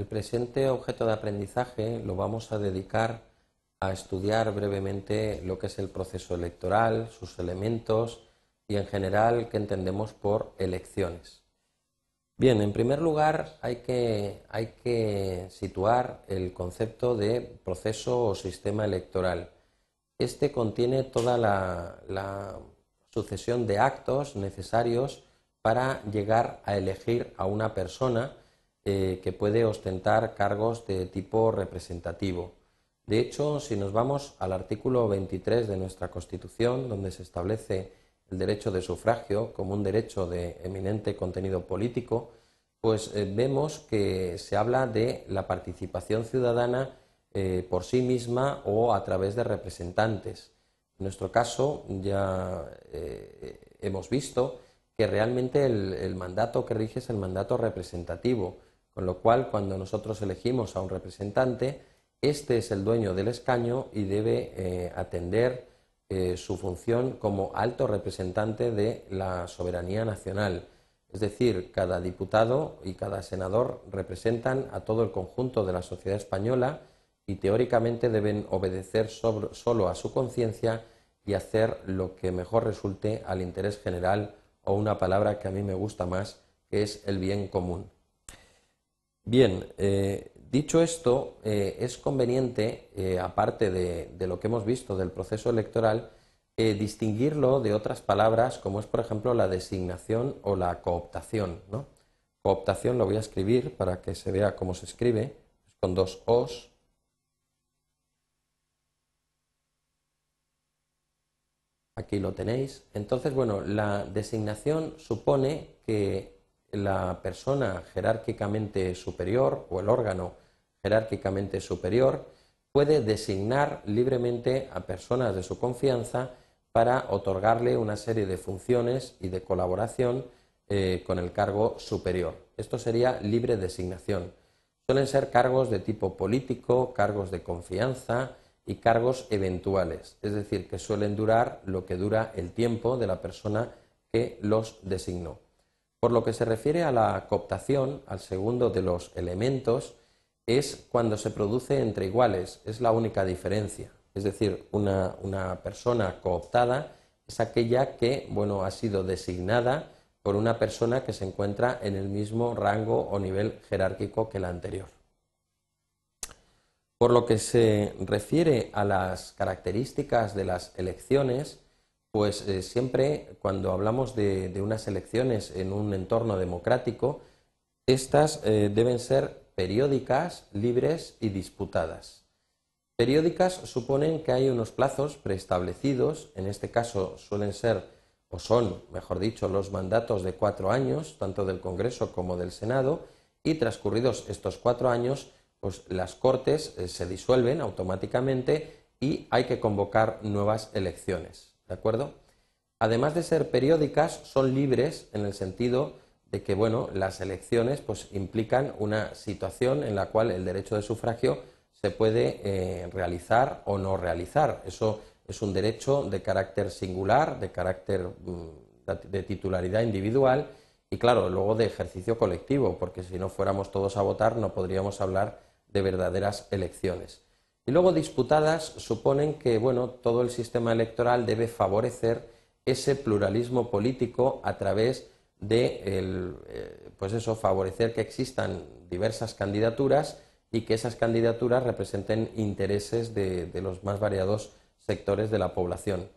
el presente objeto de aprendizaje lo vamos a dedicar a estudiar brevemente lo que es el proceso electoral, sus elementos y en general qué entendemos por elecciones. Bien, en primer lugar hay que, hay que situar el concepto de proceso o sistema electoral. Este contiene toda la, sucesión de actos necesarios para llegar a elegir a una persona eh, que puede ostentar cargos de tipo representativo. De hecho, si nos vamos al artículo 23 de nuestra Constitución, donde se establece el derecho de sufragio como un derecho de eminente contenido político, pues eh, vemos que se habla de la participación ciudadana eh, por sí misma o a través de representantes. En nuestro caso ya hemos visto que realmente el mandato que rige es el mandato representativo, con lo cual cuando nosotros elegimos a un representante, este es el dueño del escaño y debe eh, atender eh, su función como alto representante de la soberanía nacional. Es decir, cada diputado y cada senador representan a todo el conjunto de la sociedad española y teóricamente deben obedecer solo a su conciencia y hacer lo que mejor resulte al interés general o una palabra que a mí me gusta más, que es el bien común. Bien, eh, Dicho esto, eh, es conveniente, eh, aparte de, lo que hemos visto del proceso electoral, distinguirlo de otras palabras como es, por ejemplo, la designación o la cooptación. Cooptación lo voy a escribir para que se vea cómo se escribe, con dos O's. Aquí lo tenéis. Entonces, bueno, la designación supone que la persona jerárquicamente superior o el órgano jerárquicamente superior puede designar libremente a personas de su confianza para otorgarle una serie de funciones y de colaboración eh, con el cargo superior. Esto sería libre designación. Suelen ser cargos de tipo político, cargos de confianza y cargos eventuales, es decir, que suelen durar lo que dura el tiempo de la persona que los designó. Por lo que se refiere a la cooptación, al segundo de los elementos, es cuando se produce entre iguales, es la única diferencia. Es decir, una, persona cooptada es aquella que bueno, ha sido designada por una persona que se encuentra en el mismo rango o nivel jerárquico que la anterior. Por lo que se refiere a las características de las elecciones, pues eh, siempre cuando hablamos de, unas elecciones en un entorno democrático, estas eh, deben ser periódicas, libres y disputadas. Periódicas suponen que hay unos plazos preestablecidos, en este caso suelen ser o son, mejor dicho, los mandatos de cuatro años, tanto del Congreso como del Senado, y transcurridos estos cuatro años, pues las Cortes eh, se disuelven automáticamente y hay que convocar nuevas elecciones. ¿De acuerdo? Además de ser periódicas, son libres en el sentido de que, bueno, las elecciones pues, implican una situación en la cual el derecho de sufragio se puede eh, realizar o no realizar. Eso es un derecho de carácter singular, de carácter mm, de titularidad individual y, claro, luego de ejercicio colectivo, porque si no fuéramos todos a votar no podríamos hablar de verdaderas elecciones. Y luego disputadas suponen que bueno, todo el sistema electoral debe favorecer ese pluralismo político a través de eh, pues eso, favorecer que existan diversas candidaturas y que esas candidaturas representen intereses de, los más variados sectores de la población.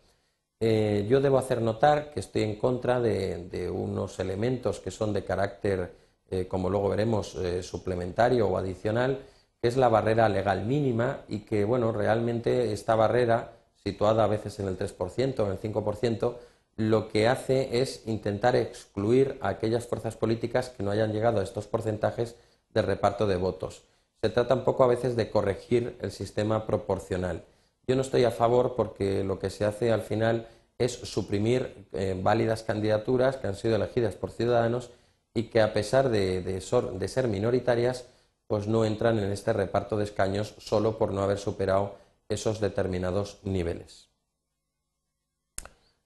Eh, yo debo hacer notar que estoy en contra de, unos elementos que son de carácter, eh, como luego veremos, suplementario o adicional, es la barrera legal mínima y que, bueno, realmente esta barrera, situada a veces en el 3% o en el 5%, lo que hace es intentar excluir a aquellas fuerzas políticas que no hayan llegado a estos porcentajes de reparto de votos. Se trata un poco a veces de corregir el sistema proporcional. Yo no estoy a favor porque lo que se hace al final es suprimir eh, válidas candidaturas que han sido elegidas por ciudadanos y que a pesar de ser minoritarias pues no entran en este reparto de escaños solo por no haber superado esos determinados niveles.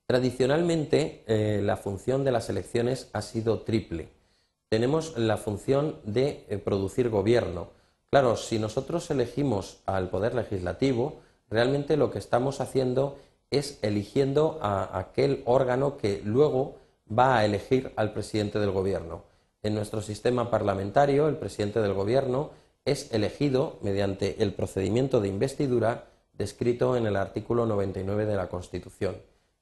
Tradicionalmente, eh, la función de las elecciones ha sido triple. tenemos la función de eh, producir gobierno. Claro, si nosotros elegimos al Poder Legislativo, realmente lo que estamos haciendo es eligiendo a aquel órgano que luego va a elegir al presidente del Gobierno. En nuestro sistema parlamentario, el presidente del Gobierno es elegido mediante el procedimiento de investidura descrito en el artículo 99 de la Constitución.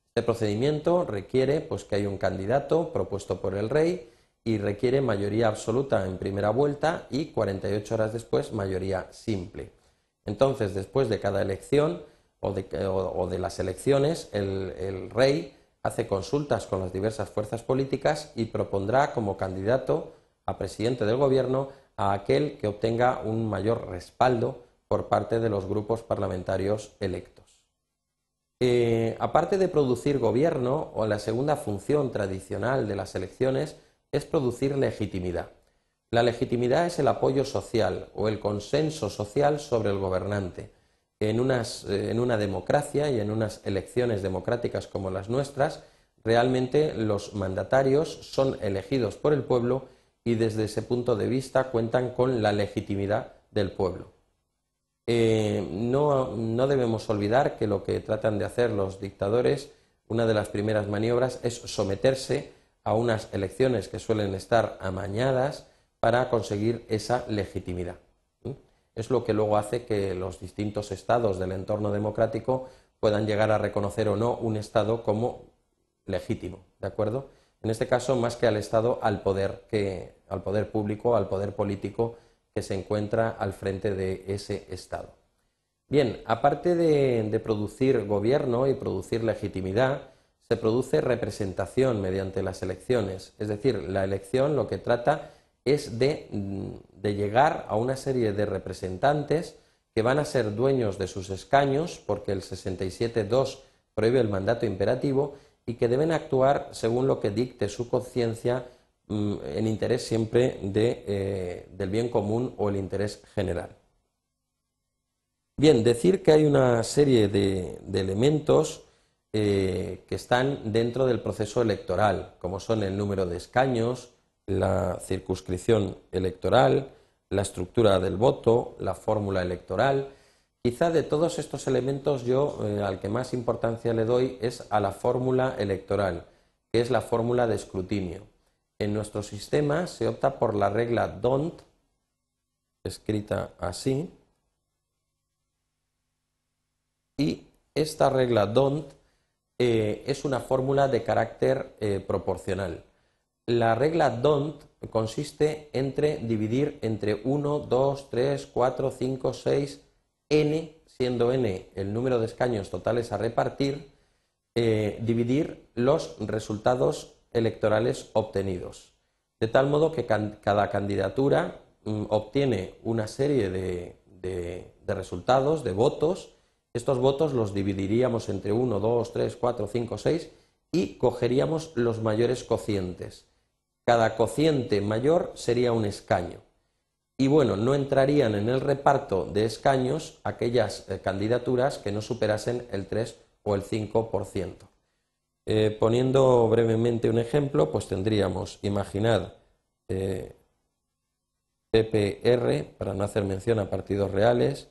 Este procedimiento requiere pues, que haya un candidato propuesto por el rey y requiere mayoría absoluta en primera vuelta y 48 horas después mayoría simple. Entonces, después de cada elección o de, las elecciones, el rey hace consultas con las diversas fuerzas políticas y propondrá como candidato a presidente del gobierno a aquel que obtenga un mayor respaldo por parte de los grupos parlamentarios electos. Eh, aparte de producir gobierno, o la segunda función tradicional de las elecciones es producir legitimidad. La legitimidad es el apoyo social o el consenso social sobre el gobernante. En, eh, en una democracia y en unas elecciones democráticas como las nuestras, realmente los mandatarios son elegidos por el pueblo y desde ese punto de vista cuentan con la legitimidad del pueblo. Eh, no, debemos olvidar que lo que tratan de hacer los dictadores, una de las primeras maniobras es someterse a unas elecciones que suelen estar amañadas para conseguir esa legitimidad. Es lo que luego hace que los distintos estados del entorno democrático puedan llegar a reconocer o no un estado como legítimo, ¿de acuerdo? En este caso, más que al Estado, al poder, que, al poder público, al poder político que se encuentra al frente de ese Estado. Bien, aparte de, producir gobierno y producir legitimidad, se produce representación mediante las elecciones. Es decir, la elección lo que trata es de, de llegar a una serie de representantes que van a ser dueños de sus escaños, porque el 67.2 prohíbe el mandato imperativo, y que deben actuar según lo que dicte su conciencia mm, en interés siempre eh, del bien común o el interés general. Bien, decir que hay una serie de, elementos eh, que están dentro del proceso electoral, como son el número de escaños, la circunscripción electoral, la estructura del voto, la fórmula electoral, Quizá de todos estos elementos yo eh, al que más importancia le doy es a la fórmula electoral, que es la fórmula de escrutinio. En nuestro sistema se opta por la regla DONT, escrita así, y esta regla DONT eh, es una fórmula de carácter eh, proporcional. La regla DONT consiste entre dividir entre 1, 2, 3, 4, 5, 6, n, siendo n el número de escaños totales a repartir, eh, dividir los resultados electorales obtenidos. De tal modo que cada candidatura mm, obtiene una serie de, resultados, de votos. Estos votos los dividiríamos entre 1, 2, 3, 4, 5, 6 y cogeríamos los mayores cocientes. Cada cociente mayor sería un escaño. Y bueno, no entrarían en el reparto de escaños aquellas eh, candidaturas que no superasen el 3 o el 5%. Eh, poniendo brevemente un ejemplo, pues tendríamos, imaginad, eh, PPR, para no hacer mención a partidos reales,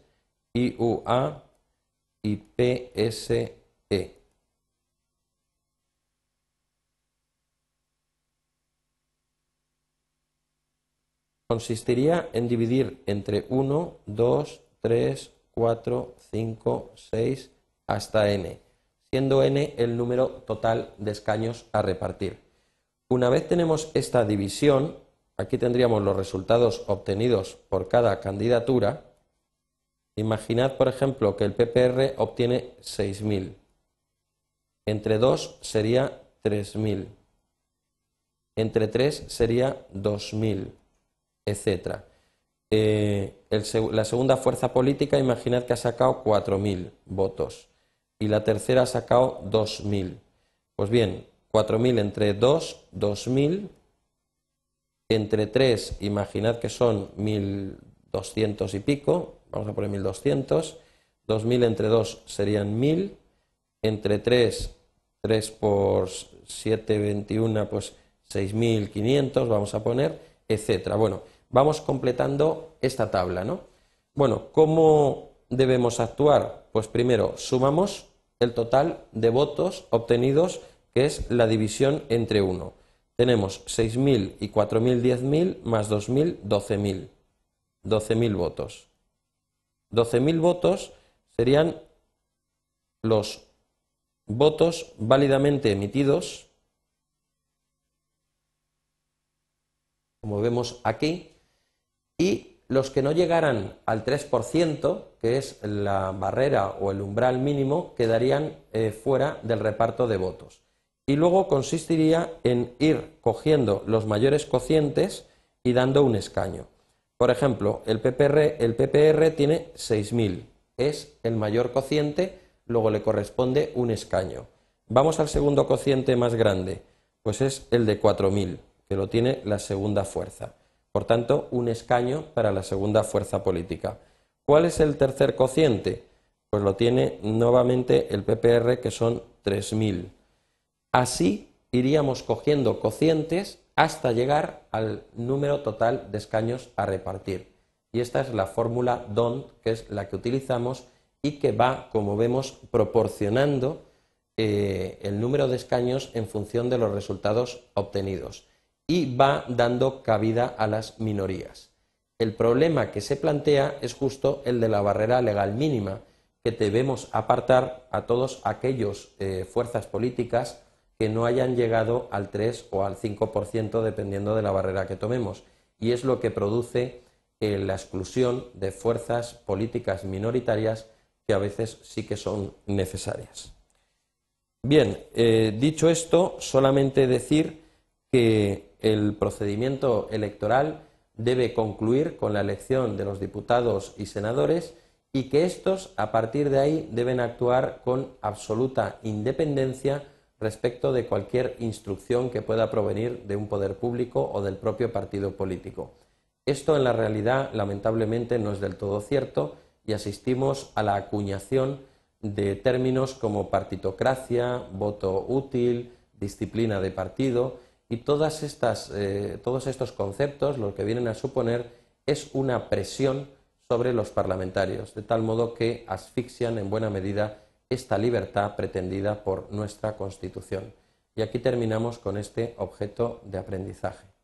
IUA y PSE. Consistiría en dividir entre 1, 2, 3, 4, 5, 6 hasta n, siendo n el número total de escaños a repartir. Una vez tenemos esta división, aquí tendríamos los resultados obtenidos por cada candidatura. Imaginad, por ejemplo, que el PPR obtiene 6.000. Entre 2 sería 3.000. Entre 3 sería 2.000 etc. Eh, la segunda fuerza política, imaginad que ha sacado 4.000 votos y la tercera ha sacado 2.000. Pues bien, 4.000 entre 2, 2.000. Entre 3, imaginad que son 1.200 y pico, vamos a poner 1.200. 2.000 entre 2 serían 1.000. Entre 3, 3 por 7, 21, pues 6.500 vamos a poner etcétera. Bueno, vamos completando esta tabla, ¿no? Bueno, ¿cómo debemos actuar? Pues primero sumamos el total de votos obtenidos, que es la división entre 1. Tenemos 6.000 y 4.000, 10.000 más 2.000, 12.000. 12.000 votos. 12.000 votos serían los votos válidamente emitidos, como vemos aquí, y los que no llegaran al 3%, que es la barrera o el umbral mínimo, quedarían eh, fuera del reparto de votos. Y luego consistiría en ir cogiendo los mayores cocientes y dando un escaño. Por ejemplo, el PPR, el PPR tiene 6.000, es el mayor cociente, luego le corresponde un escaño. Vamos al segundo cociente más grande, pues es el de 4.000, que lo tiene la segunda fuerza. Por tanto, un escaño para la segunda fuerza política. ¿Cuál es el tercer cociente? Pues lo tiene nuevamente el PPR, que son 3.000. Así iríamos cogiendo cocientes hasta llegar al número total de escaños a repartir. Y esta es la fórmula DONT, que es la que utilizamos y que va, como vemos, proporcionando eh, el número de escaños en función de los resultados obtenidos y va dando cabida a las minorías. El problema que se plantea es justo el de la barrera legal mínima, que debemos apartar a todos aquellos eh, fuerzas políticas que no hayan llegado al 3 o al 5% dependiendo de la barrera que tomemos. Y es lo que produce eh, la exclusión de fuerzas políticas minoritarias que a veces sí que son necesarias. Bien, eh, dicho esto, solamente decir que el procedimiento electoral debe concluir con la elección de los diputados y senadores y que estos, a partir de ahí, deben actuar con absoluta independencia respecto de cualquier instrucción que pueda provenir de un poder público o del propio partido político. Esto en la realidad lamentablemente no es del todo cierto y asistimos a la acuñación de términos como partitocracia, voto útil, disciplina de partido y todas estas, eh, todos estos conceptos lo que vienen a suponer es una presión sobre los parlamentarios, de tal modo que asfixian en buena medida esta libertad pretendida por nuestra Constitución. Y aquí terminamos con este objeto de aprendizaje.